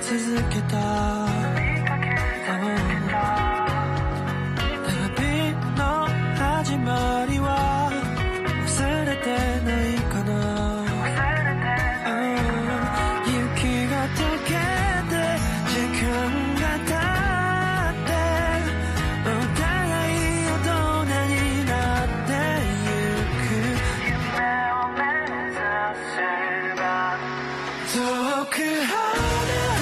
続けた 더욱 그 하늘